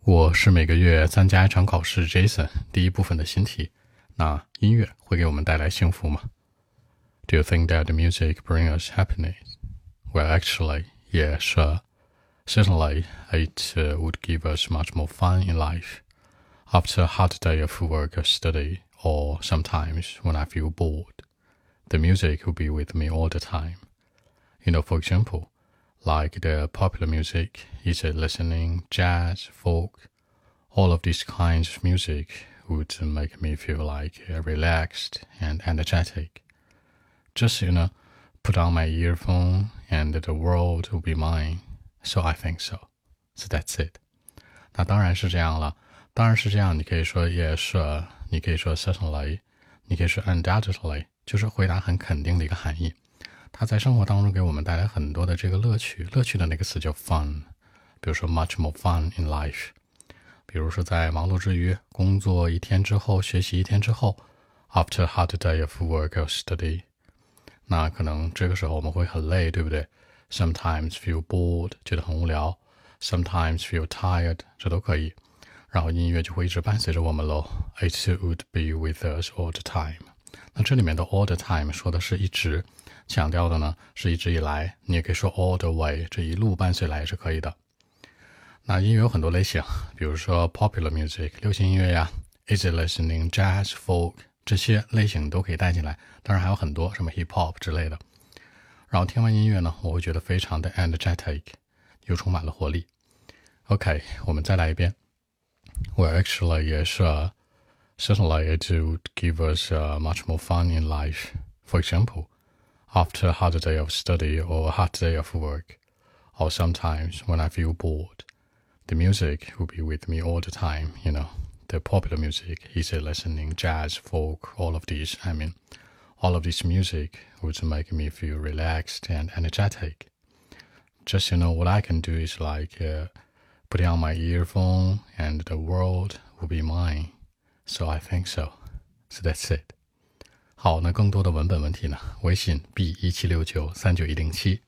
我是每个月参加一场考试，Jason。第一部分的新题，那音乐会给我们带来幸福吗？Do you think that the music brings us happiness? Well, actually, yes. Uh, certainly, it uh, would give us much more fun in life. After a hard day of work or study, or sometimes when I feel bored, the music will be with me all the time. You know, for example like the popular music, easy listening, jazz, folk, all of these kinds of music would make me feel like uh, relaxed and energetic. Just, you know, put on my earphone and the world will be mine. So I think so. So that's it. 那当然是这样了，当然是这样。你可以说 yes，你可以说 certainly，你可以说 undoubtedly，就是回答很肯定的一个含义。 它在生活当中给我们带来很多的这个乐趣，乐趣的那个词叫 fun，比如说 much more fun in life，比如说在忙碌之余，工作一天之后，学习一天之后，after hard day of work or study，那可能这个时候我们会很累，对不对？Sometimes feel bored，觉得很无聊；sometimes feel tired，这都可以。然后音乐就会一直伴随着我们喽。It would be with us all the time。那这里面的 all the time 说的是一直。强调的呢是一直以来，你也可以说 all the way，这一路伴随来也是可以的。那音乐有很多类型，比如说 popular music 流行音乐呀，easy listening jazz folk 这些类型都可以带进来。当然还有很多什么 hip hop 之类的。然后听完音乐呢，我会觉得非常的 energetic，又充满了活力。OK，我们再来一遍。Well, actually, 也是 certainly it would give us uh, much more fun in life. For example after a hard day of study or a hard day of work, or sometimes when I feel bored. The music will be with me all the time, you know. The popular music, easy listening, jazz, folk, all of these. I mean, all of this music would make me feel relaxed and energetic. Just, you know, what I can do is like uh, putting on my earphone and the world will be mine. So I think so. So that's it. 好，那更多的文本问题呢？微信 b 一七六九三九一零七。